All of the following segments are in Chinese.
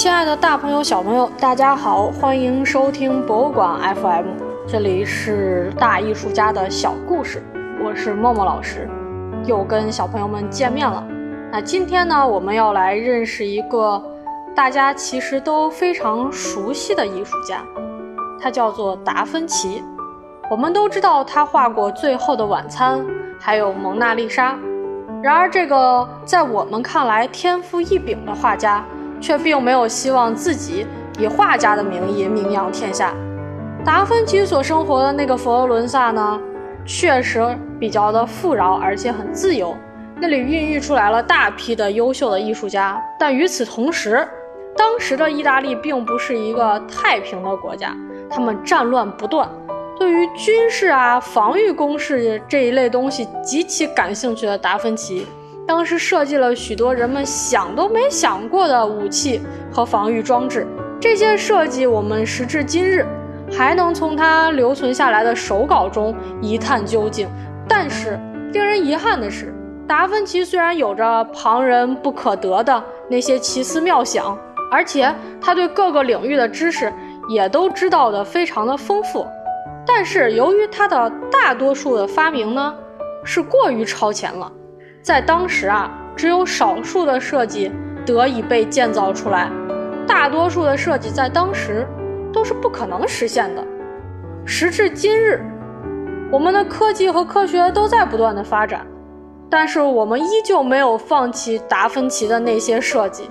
亲爱的大朋友、小朋友，大家好，欢迎收听博物馆 FM，这里是大艺术家的小故事，我是默默老师，又跟小朋友们见面了。那今天呢，我们要来认识一个大家其实都非常熟悉的艺术家，他叫做达芬奇。我们都知道他画过《最后的晚餐》，还有《蒙娜丽莎》。然而，这个在我们看来天赋异禀的画家。却并没有希望自己以画家的名义名扬天下。达芬奇所生活的那个佛罗伦萨呢，确实比较的富饶，而且很自由，那里孕育出来了大批的优秀的艺术家。但与此同时，当时的意大利并不是一个太平的国家，他们战乱不断，对于军事啊、防御工事这一类东西极其感兴趣的达芬奇。当时设计了许多人们想都没想过的武器和防御装置，这些设计我们时至今日还能从他留存下来的手稿中一探究竟。但是令人遗憾的是，达芬奇虽然有着旁人不可得的那些奇思妙想，而且他对各个领域的知识也都知道的非常的丰富，但是由于他的大多数的发明呢是过于超前了。在当时啊，只有少数的设计得以被建造出来，大多数的设计在当时都是不可能实现的。时至今日，我们的科技和科学都在不断的发展，但是我们依旧没有放弃达芬奇的那些设计。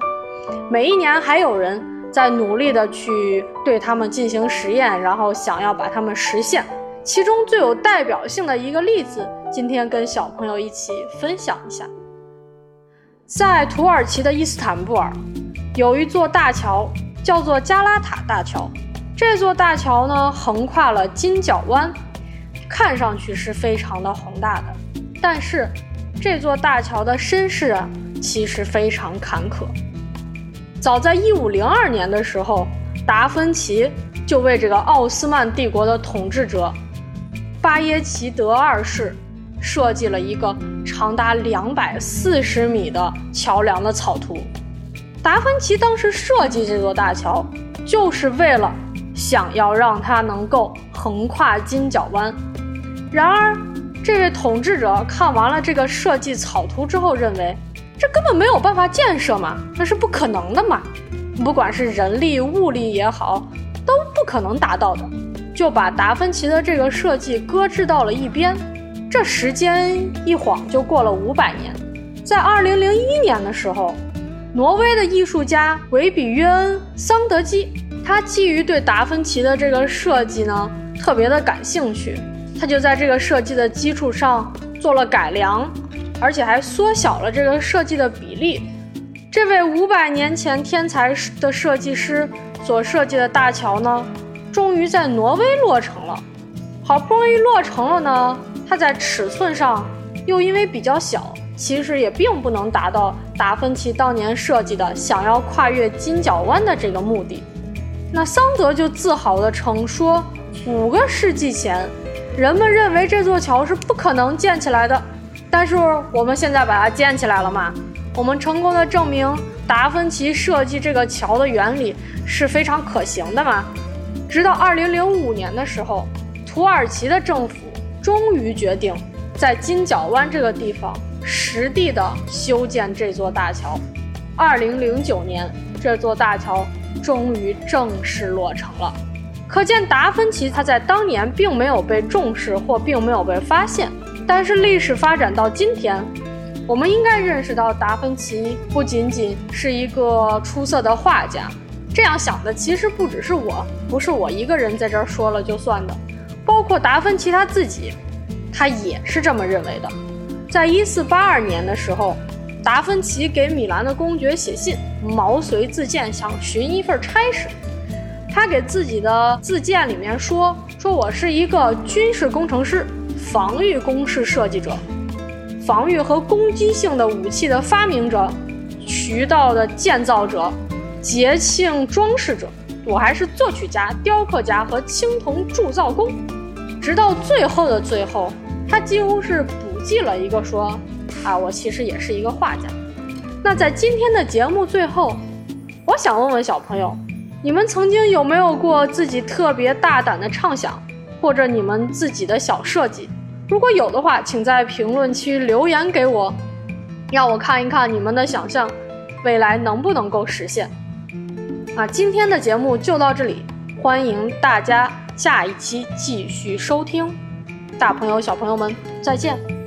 每一年还有人在努力的去对他们进行实验，然后想要把它们实现。其中最有代表性的一个例子，今天跟小朋友一起分享一下。在土耳其的伊斯坦布尔，有一座大桥，叫做加拉塔大桥。这座大桥呢，横跨了金角湾，看上去是非常的宏大的。但是，这座大桥的身世啊，其实非常坎坷。早在1502年的时候，达芬奇就为这个奥斯曼帝国的统治者。巴耶齐德二世设计了一个长达两百四十米的桥梁的草图。达芬奇当时设计这座大桥，就是为了想要让它能够横跨金角湾。然而，这位统治者看完了这个设计草图之后，认为这根本没有办法建设嘛，那是不可能的嘛，不管是人力物力也好，都不可能达到的。就把达芬奇的这个设计搁置到了一边。这时间一晃就过了五百年，在二零零一年的时候，挪威的艺术家维比约恩·桑德基，他基于对达芬奇的这个设计呢特别的感兴趣，他就在这个设计的基础上做了改良，而且还缩小了这个设计的比例。这位五百年前天才的设计师所设计的大桥呢？终于在挪威落成了，好不容易落成了呢。它在尺寸上又因为比较小，其实也并不能达到达芬奇当年设计的想要跨越金角湾的这个目的。那桑德就自豪地称说，五个世纪前，人们认为这座桥是不可能建起来的，但是我们现在把它建起来了嘛？我们成功的证明达芬奇设计这个桥的原理是非常可行的嘛？直到二零零五年的时候，土耳其的政府终于决定在金角湾这个地方实地的修建这座大桥。二零零九年，这座大桥终于正式落成了。可见达芬奇他在当年并没有被重视或并没有被发现。但是历史发展到今天，我们应该认识到达芬奇不仅仅是一个出色的画家。这样想的其实不只是我，不是我一个人在这儿说了就算的，包括达芬奇他自己，他也是这么认为的。在一四八二年的时候，达芬奇给米兰的公爵写信，毛遂自荐，想寻一份差事。他给自己的自荐里面说：“说我是一个军事工程师，防御工事设计者，防御和攻击性的武器的发明者，渠道的建造者。”节庆装饰者我还是作曲家雕刻家和青铜铸造工直到最后的最后他几乎是补记了一个说啊我其实也是一个画家。那在今天的节目最后我想问问小朋友你们曾经有没有过自己特别大胆的畅想或者你们自己的小设计？如果有的话请在评论区留言给我让我看一看你们的想象未来能不能够实现。那今天的节目就到这里欢迎大家下一期继续收听。大朋友小朋友们再见。